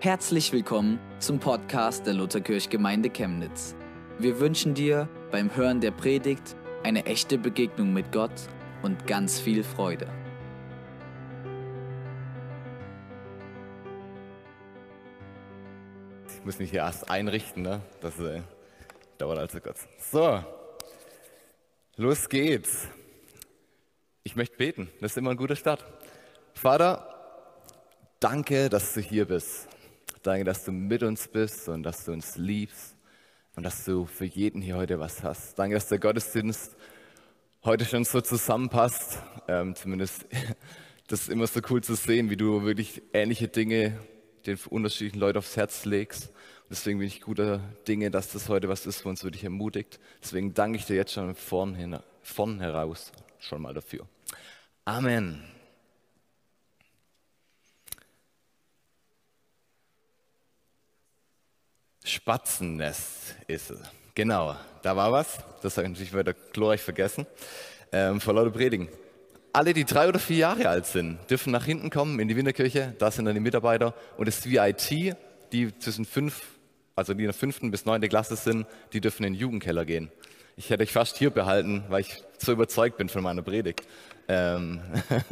Herzlich willkommen zum Podcast der Lutherkirchgemeinde Chemnitz. Wir wünschen dir beim Hören der Predigt eine echte Begegnung mit Gott und ganz viel Freude. Ich muss mich hier erst einrichten, ne? das äh, dauert also kurz. So, los geht's. Ich möchte beten, das ist immer ein guter Start. Vater, danke, dass du hier bist. Danke, dass du mit uns bist und dass du uns liebst und dass du für jeden hier heute was hast. Danke, dass der Gottesdienst heute schon so zusammenpasst. Ähm, zumindest das ist immer so cool zu sehen, wie du wirklich ähnliche Dinge den unterschiedlichen Leuten aufs Herz legst. Und deswegen bin ich guter Dinge, dass das heute was ist, was uns wirklich ermutigt. Deswegen danke ich dir jetzt schon vorn, hin, vorn heraus schon mal dafür. Amen. Spatzennest ist es. Genau, da war was. Das habe ich natürlich wieder glorreich vergessen. Ähm, vor lauter Predigen. Alle, die drei oder vier Jahre alt sind, dürfen nach hinten kommen in die Winterkirche. Da sind dann die Mitarbeiter. Und das VIT, die zwischen fünf, also die in der fünften bis neunte Klasse sind, die dürfen in den Jugendkeller gehen. Ich hätte euch fast hier behalten, weil ich so überzeugt bin von meiner Predigt. Ähm,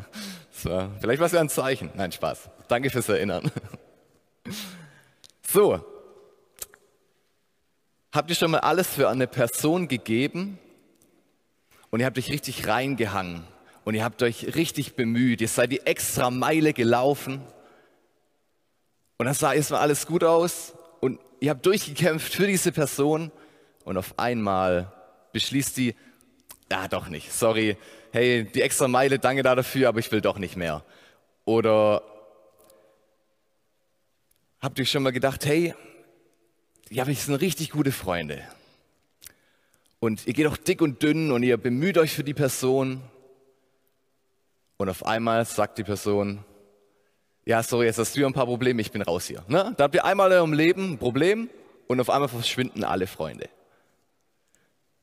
so, vielleicht war es ja ein Zeichen. Nein, Spaß. Danke fürs Erinnern. So, Habt ihr schon mal alles für eine Person gegeben? Und ihr habt euch richtig reingehangen. Und ihr habt euch richtig bemüht, ihr seid die extra Meile gelaufen. Und dann sah erstmal alles gut aus. Und ihr habt durchgekämpft für diese Person. Und auf einmal beschließt die, ja doch nicht, sorry, hey, die extra Meile, danke dafür, aber ich will doch nicht mehr. Oder habt ihr schon mal gedacht, hey, ja, wir sind richtig gute Freunde. Und ihr geht auch dick und dünn und ihr bemüht euch für die Person. Und auf einmal sagt die Person, ja, sorry, jetzt hast du ein paar Probleme, ich bin raus hier. Ne? Da habt ihr einmal in eurem Leben ein Problem und auf einmal verschwinden alle Freunde.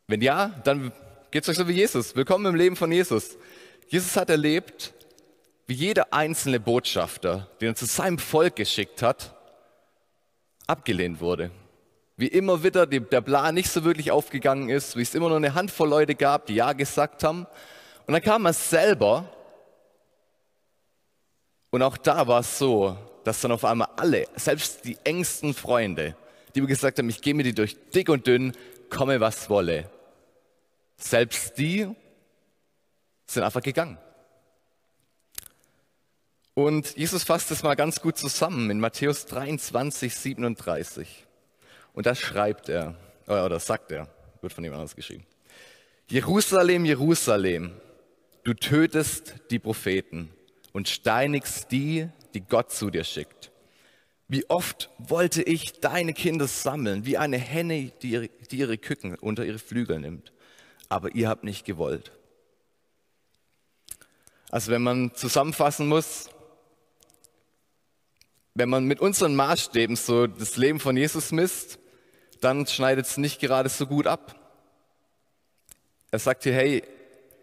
Wenn ja, dann geht's euch so wie Jesus. Willkommen im Leben von Jesus. Jesus hat erlebt, wie jeder einzelne Botschafter, den er zu seinem Volk geschickt hat, abgelehnt wurde. Wie immer wieder die, der Plan nicht so wirklich aufgegangen ist, wie es immer nur eine Handvoll Leute gab, die Ja gesagt haben. Und dann kam er selber und auch da war es so, dass dann auf einmal alle, selbst die engsten Freunde, die mir gesagt haben, ich gehe mit dir durch dick und dünn, komme was wolle, selbst die sind einfach gegangen. Und Jesus fasst es mal ganz gut zusammen in Matthäus 23, 37. Und das schreibt er, oder sagt er, wird von jemand anders geschrieben. Jerusalem, Jerusalem, du tötest die Propheten und steinigst die, die Gott zu dir schickt. Wie oft wollte ich deine Kinder sammeln, wie eine Henne, die ihre, die ihre Küken unter ihre Flügel nimmt. Aber ihr habt nicht gewollt. Also wenn man zusammenfassen muss, wenn man mit unseren Maßstäben so das Leben von Jesus misst, dann schneidet es nicht gerade so gut ab. Er sagt hier, hey,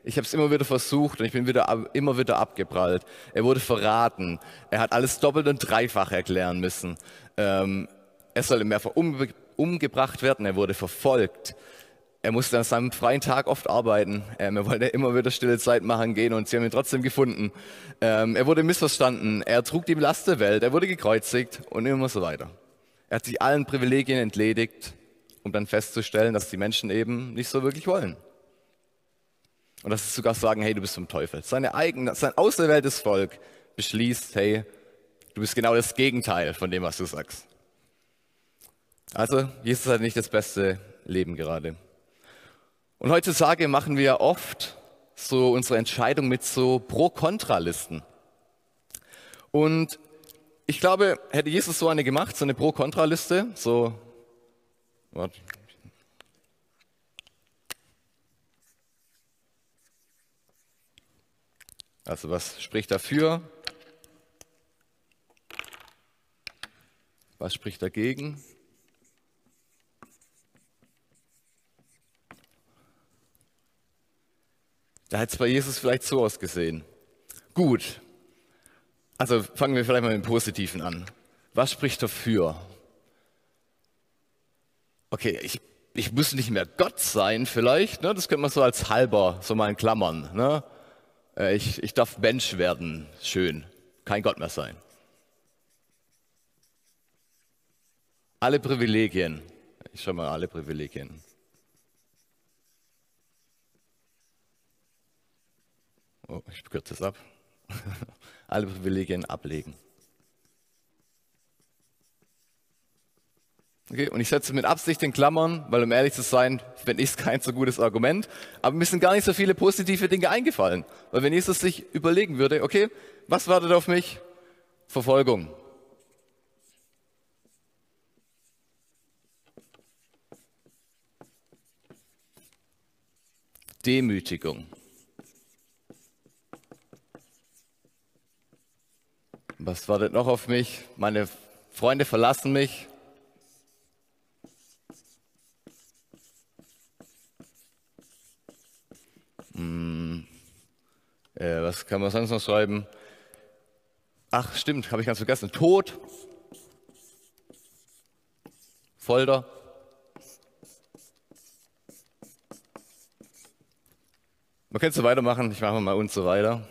ich habe es immer wieder versucht und ich bin wieder, immer wieder abgeprallt. Er wurde verraten. Er hat alles doppelt und dreifach erklären müssen. Ähm, er soll mehrfach umge umgebracht werden. Er wurde verfolgt. Er musste an seinem freien Tag oft arbeiten. Ähm, er wollte immer wieder stille Zeit machen gehen und sie haben ihn trotzdem gefunden. Ähm, er wurde missverstanden. Er trug die Last der Welt. Er wurde gekreuzigt und immer so weiter. Er hat sich allen Privilegien entledigt, um dann festzustellen, dass die Menschen eben nicht so wirklich wollen. Und dass sie sogar sagen, hey, du bist vom Teufel. Seine eigene, sein auserwähltes Volk beschließt, hey, du bist genau das Gegenteil von dem, was du sagst. Also, Jesus hat nicht das beste Leben gerade. Und heutzutage machen wir oft so unsere Entscheidung mit so Pro-Kontra-Listen. Und ich glaube, hätte Jesus so eine gemacht, so eine Pro-Kontra-Liste, so, warte. Also was spricht dafür? Was spricht dagegen? Da hätte es bei Jesus vielleicht so ausgesehen. Gut, also fangen wir vielleicht mal mit dem Positiven an. Was spricht dafür? Okay, ich, ich muss nicht mehr Gott sein vielleicht, ne? das könnte man so als halber, so mal in Klammern. Ne? Äh, ich, ich darf Mensch werden, schön, kein Gott mehr sein. Alle Privilegien, ich schreibe mal alle Privilegien. Oh, ich kürze es ab. alle Privilegien ablegen. Okay, und ich setze mit Absicht in Klammern, weil um ehrlich zu sein, finde ich es kein so gutes Argument. Aber mir sind gar nicht so viele positive Dinge eingefallen. Weil wenn Jesus sich überlegen würde, okay, was wartet auf mich? Verfolgung. Demütigung. Was wartet noch auf mich? Meine Freunde verlassen mich. Hm, äh, was kann man sonst noch schreiben? Ach, stimmt, habe ich ganz vergessen. Tod, Folter. Man könnte so weitermachen, ich mache mal und so weiter.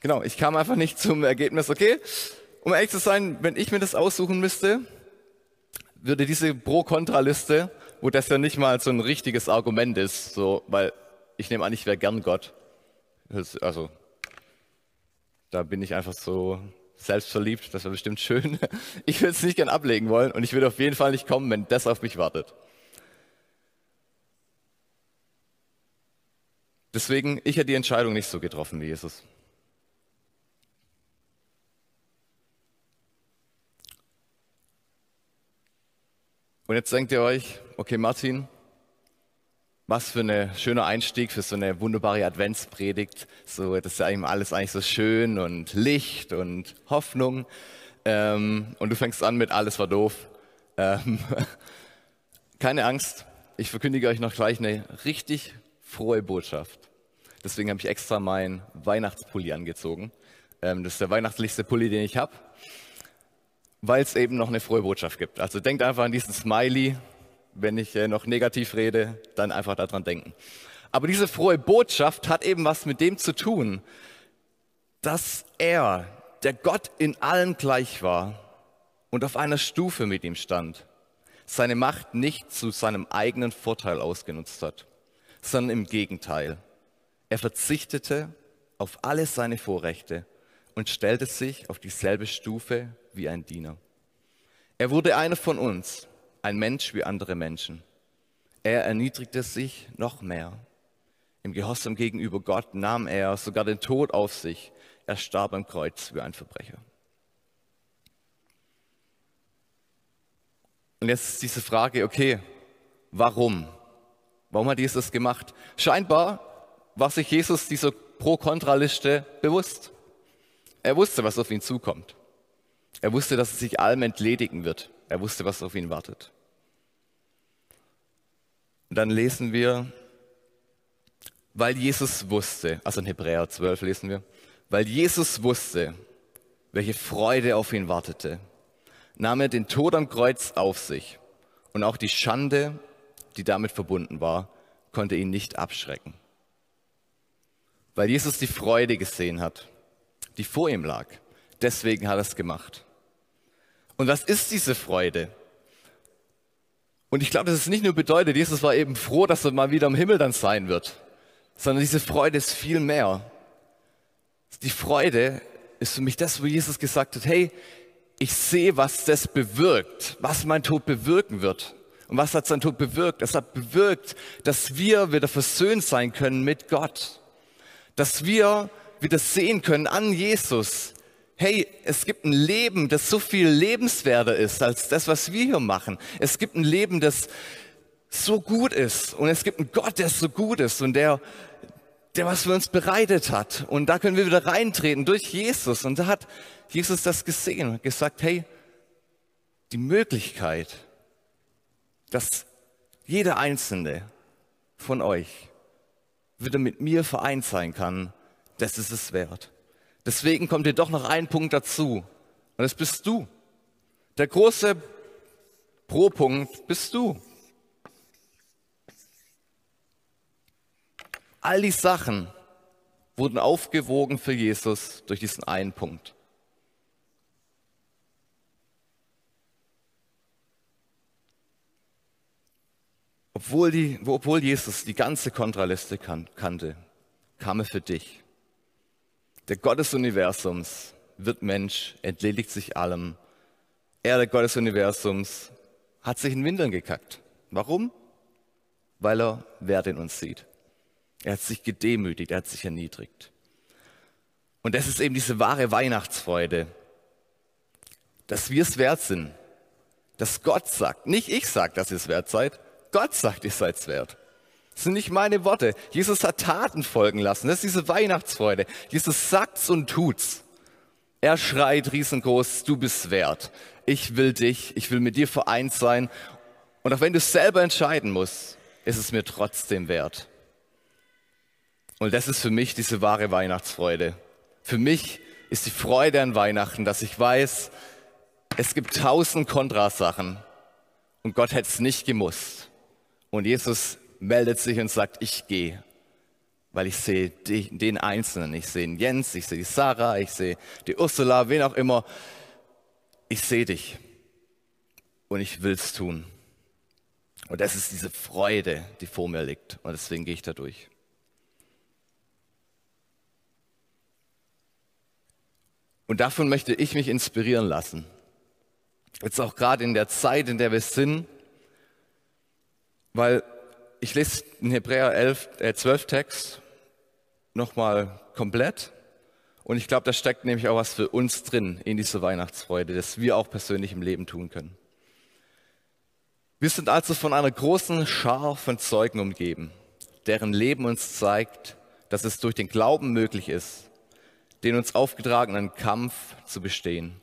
Genau, ich kam einfach nicht zum Ergebnis, okay, um ehrlich zu sein, wenn ich mir das aussuchen müsste, würde diese Pro-Kontra-Liste wo das ja nicht mal so ein richtiges Argument ist, so, weil ich nehme an, ich wäre gern Gott. Also, da bin ich einfach so selbstverliebt, das wäre bestimmt schön. Ich würde es nicht gern ablegen wollen und ich würde auf jeden Fall nicht kommen, wenn das auf mich wartet. Deswegen, ich hätte die Entscheidung nicht so getroffen wie Jesus. Und jetzt denkt ihr euch, okay Martin, was für ein schöner Einstieg für so eine wunderbare Adventspredigt. So, das ist ja alles eigentlich so schön und Licht und Hoffnung. Ähm, und du fängst an mit alles war doof. Ähm, keine Angst, ich verkündige euch noch gleich eine richtig frohe Botschaft. Deswegen habe ich extra meinen Weihnachtspulli angezogen. Ähm, das ist der weihnachtlichste Pulli, den ich habe weil es eben noch eine frohe Botschaft gibt. Also denkt einfach an diesen Smiley. Wenn ich äh, noch negativ rede, dann einfach daran denken. Aber diese frohe Botschaft hat eben was mit dem zu tun, dass er, der Gott in allen gleich war und auf einer Stufe mit ihm stand, seine Macht nicht zu seinem eigenen Vorteil ausgenutzt hat, sondern im Gegenteil. Er verzichtete auf alle seine Vorrechte und stellte sich auf dieselbe Stufe wie ein Diener. Er wurde einer von uns, ein Mensch wie andere Menschen. Er erniedrigte sich noch mehr. Im Gehorsam gegenüber Gott nahm er sogar den Tod auf sich. Er starb am Kreuz wie ein Verbrecher. Und jetzt ist diese Frage, okay, warum? Warum hat Jesus das gemacht? Scheinbar war sich Jesus dieser Pro-Kontra-Liste bewusst. Er wusste, was auf ihn zukommt. Er wusste, dass es sich allem entledigen wird. Er wusste, was auf ihn wartet. Und dann lesen wir, weil Jesus wusste, also in Hebräer 12 lesen wir, weil Jesus wusste, welche Freude auf ihn wartete, nahm er den Tod am Kreuz auf sich und auch die Schande, die damit verbunden war, konnte ihn nicht abschrecken. Weil Jesus die Freude gesehen hat, die vor ihm lag, deswegen hat er es gemacht. Und was ist diese Freude? Und ich glaube, dass es nicht nur bedeutet, Jesus war eben froh, dass er mal wieder im Himmel dann sein wird, sondern diese Freude ist viel mehr. Die Freude ist für mich das, wo Jesus gesagt hat, hey, ich sehe, was das bewirkt, was mein Tod bewirken wird. Und was hat sein Tod bewirkt? Es hat bewirkt, dass wir wieder versöhnt sein können mit Gott. Dass wir wieder sehen können an Jesus, hey, es gibt ein Leben, das so viel lebenswerter ist als das, was wir hier machen. Es gibt ein Leben, das so gut ist und es gibt einen Gott, der so gut ist und der, der was für uns bereitet hat. Und da können wir wieder reintreten durch Jesus. Und da hat Jesus das gesehen und gesagt, hey, die Möglichkeit, dass jeder einzelne von euch wieder mit mir vereint sein kann, das ist es wert. Deswegen kommt dir doch noch ein Punkt dazu. Und das bist du. Der große Pro-Punkt bist du. All die Sachen wurden aufgewogen für Jesus durch diesen einen Punkt. Obwohl, die, obwohl Jesus die ganze Kontraliste kan kannte, kam er für dich. Der Gott des Universums wird Mensch, entledigt sich allem. Er, der Gott des Universums, hat sich in Windeln gekackt. Warum? Weil er Wert in uns sieht. Er hat sich gedemütigt, er hat sich erniedrigt. Und das ist eben diese wahre Weihnachtsfreude, dass wir es wert sind, dass Gott sagt, nicht ich sage, dass ihr es wert seid, Gott sagt, ihr seid es wert. Das sind nicht meine Worte. Jesus hat Taten folgen lassen. Das ist diese Weihnachtsfreude. Jesus sagt's und tut's. Er schreit riesengroß, du bist wert. Ich will dich, ich will mit dir vereint sein. Und auch wenn du es selber entscheiden musst, ist es mir trotzdem wert. Und das ist für mich diese wahre Weihnachtsfreude. Für mich ist die Freude an Weihnachten, dass ich weiß, es gibt tausend Kontrasachen und Gott hätte es nicht gemusst. Und Jesus meldet sich und sagt, ich gehe, weil ich sehe den Einzelnen. Ich sehe den Jens, ich sehe die Sarah, ich sehe die Ursula, wen auch immer. Ich sehe dich und ich will es tun. Und das ist diese Freude, die vor mir liegt. Und deswegen gehe ich da durch. Und davon möchte ich mich inspirieren lassen. Jetzt auch gerade in der Zeit, in der wir sind, weil ich lese den Hebräer 11, äh 12 Text nochmal komplett. Und ich glaube, da steckt nämlich auch was für uns drin in diese Weihnachtsfreude, das wir auch persönlich im Leben tun können. Wir sind also von einer großen Schar von Zeugen umgeben, deren Leben uns zeigt, dass es durch den Glauben möglich ist, den uns aufgetragenen Kampf zu bestehen.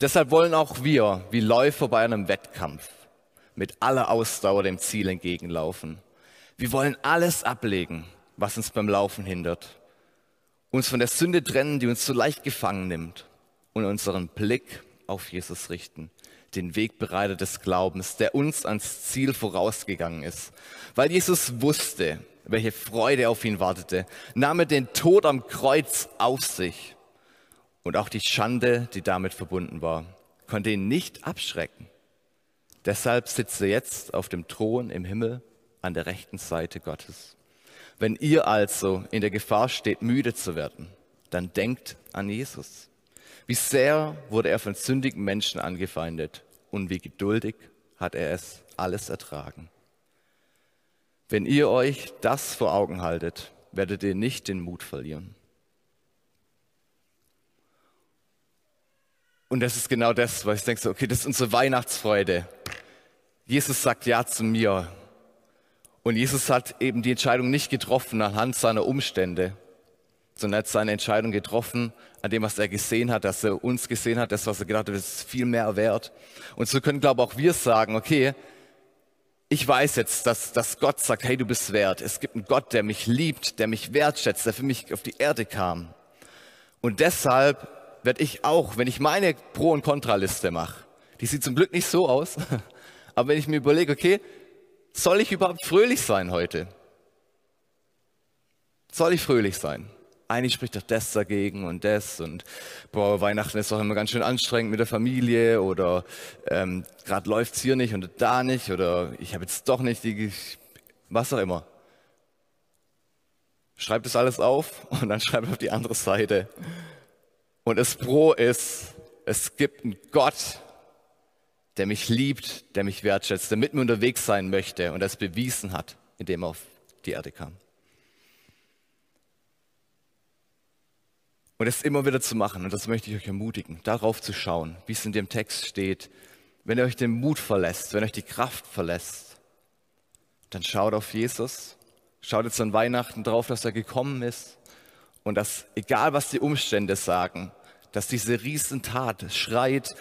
Deshalb wollen auch wir, wie Läufer bei einem Wettkampf, mit aller Ausdauer dem Ziel entgegenlaufen. Wir wollen alles ablegen, was uns beim Laufen hindert, uns von der Sünde trennen, die uns so leicht gefangen nimmt und unseren Blick auf Jesus richten, den Wegbereiter des Glaubens, der uns ans Ziel vorausgegangen ist. Weil Jesus wusste, welche Freude auf ihn wartete, nahm er den Tod am Kreuz auf sich und auch die Schande, die damit verbunden war, konnte ihn nicht abschrecken. Deshalb sitzt er jetzt auf dem Thron im Himmel an der rechten Seite Gottes. Wenn ihr also in der Gefahr steht, müde zu werden, dann denkt an Jesus. Wie sehr wurde er von sündigen Menschen angefeindet und wie geduldig hat er es alles ertragen. Wenn ihr euch das vor Augen haltet, werdet ihr nicht den Mut verlieren. Und das ist genau das, was ich denke, okay, das ist unsere Weihnachtsfreude. Jesus sagt Ja zu mir. Und Jesus hat eben die Entscheidung nicht getroffen anhand seiner Umstände, sondern er hat seine Entscheidung getroffen an dem, was er gesehen hat, dass er uns gesehen hat, das, was er gedacht hat, ist viel mehr wert. Und so können, glaube ich, auch wir sagen, okay, ich weiß jetzt, dass, dass Gott sagt, hey, du bist wert. Es gibt einen Gott, der mich liebt, der mich wertschätzt, der für mich auf die Erde kam. Und deshalb werde ich auch, wenn ich meine Pro- und Kontraliste mache, die sieht zum Glück nicht so aus, aber wenn ich mir überlege, okay, soll ich überhaupt fröhlich sein heute? Soll ich fröhlich sein? Eigentlich spricht doch das dagegen und das und boah, Weihnachten ist doch immer ganz schön anstrengend mit der Familie oder ähm, gerade läuft es hier nicht und da nicht oder ich habe jetzt doch nicht die, was auch immer. Schreibt das alles auf und dann schreibt auf die andere Seite. Und das Pro ist, es gibt einen Gott, der mich liebt, der mich wertschätzt, der mit mir unterwegs sein möchte und das bewiesen hat, indem er auf die Erde kam. Und das immer wieder zu machen, und das möchte ich euch ermutigen, darauf zu schauen, wie es in dem Text steht. Wenn ihr euch den Mut verlässt, wenn euch die Kraft verlässt, dann schaut auf Jesus, schaut jetzt an Weihnachten drauf, dass er gekommen ist und dass, egal was die Umstände sagen, dass diese Riesentat schreit,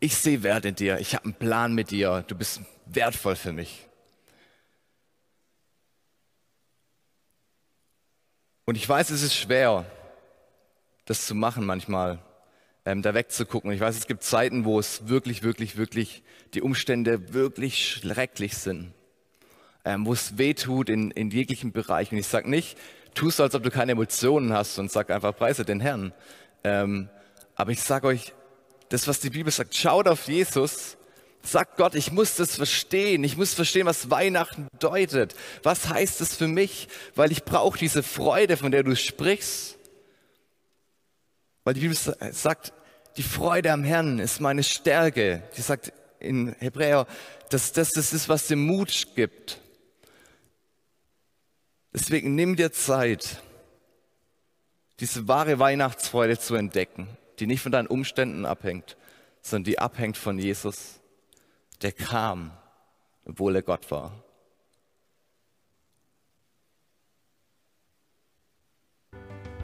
ich sehe Wert in dir, ich habe einen Plan mit dir, du bist wertvoll für mich. Und ich weiß, es ist schwer, das zu machen manchmal, ähm, da wegzugucken. Ich weiß, es gibt Zeiten, wo es wirklich, wirklich, wirklich die Umstände wirklich schrecklich sind, ähm, wo es weh tut in, in jeglichen Bereichen. Und ich sage nicht, tu so, als ob du keine Emotionen hast und sag einfach, preise den Herrn. Ähm, aber ich sage euch, das, was die Bibel sagt, schaut auf Jesus, sagt Gott, ich muss das verstehen, ich muss verstehen, was Weihnachten bedeutet. Was heißt es für mich? Weil ich brauche diese Freude, von der du sprichst. Weil die Bibel sagt, die Freude am Herrn ist meine Stärke. Die sagt in Hebräer, dass das das ist, was dir Mut gibt. Deswegen nimm dir Zeit, diese wahre Weihnachtsfreude zu entdecken, die nicht von deinen Umständen abhängt, sondern die abhängt von Jesus, der kam, obwohl er Gott war.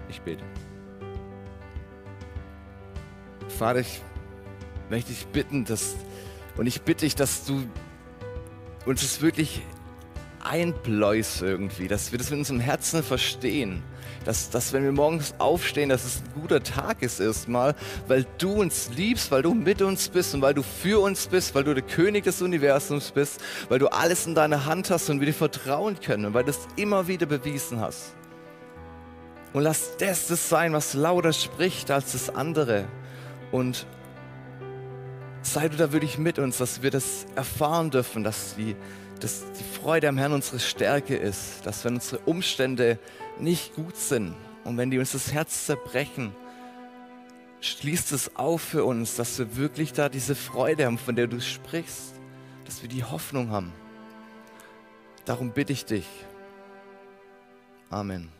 Ich bete. Vater, ich möchte dich bitten, dass, und ich bitte dich, dass du uns es wirklich einbläust irgendwie, dass wir das mit unserem Herzen verstehen. Dass, dass wenn wir morgens aufstehen, dass es ein guter Tag ist erstmal, weil du uns liebst, weil du mit uns bist und weil du für uns bist, weil du der König des Universums bist, weil du alles in deiner Hand hast und wir dir vertrauen können und weil du es immer wieder bewiesen hast. Und lass das das sein, was lauter spricht als das andere. Und sei du da wirklich mit uns, dass wir das erfahren dürfen, dass die, dass die Freude am Herrn unsere Stärke ist, dass wenn unsere Umstände nicht gut sind und wenn die uns das Herz zerbrechen, schließt es auf für uns, dass wir wirklich da diese Freude haben, von der du sprichst, dass wir die Hoffnung haben. Darum bitte ich dich. Amen.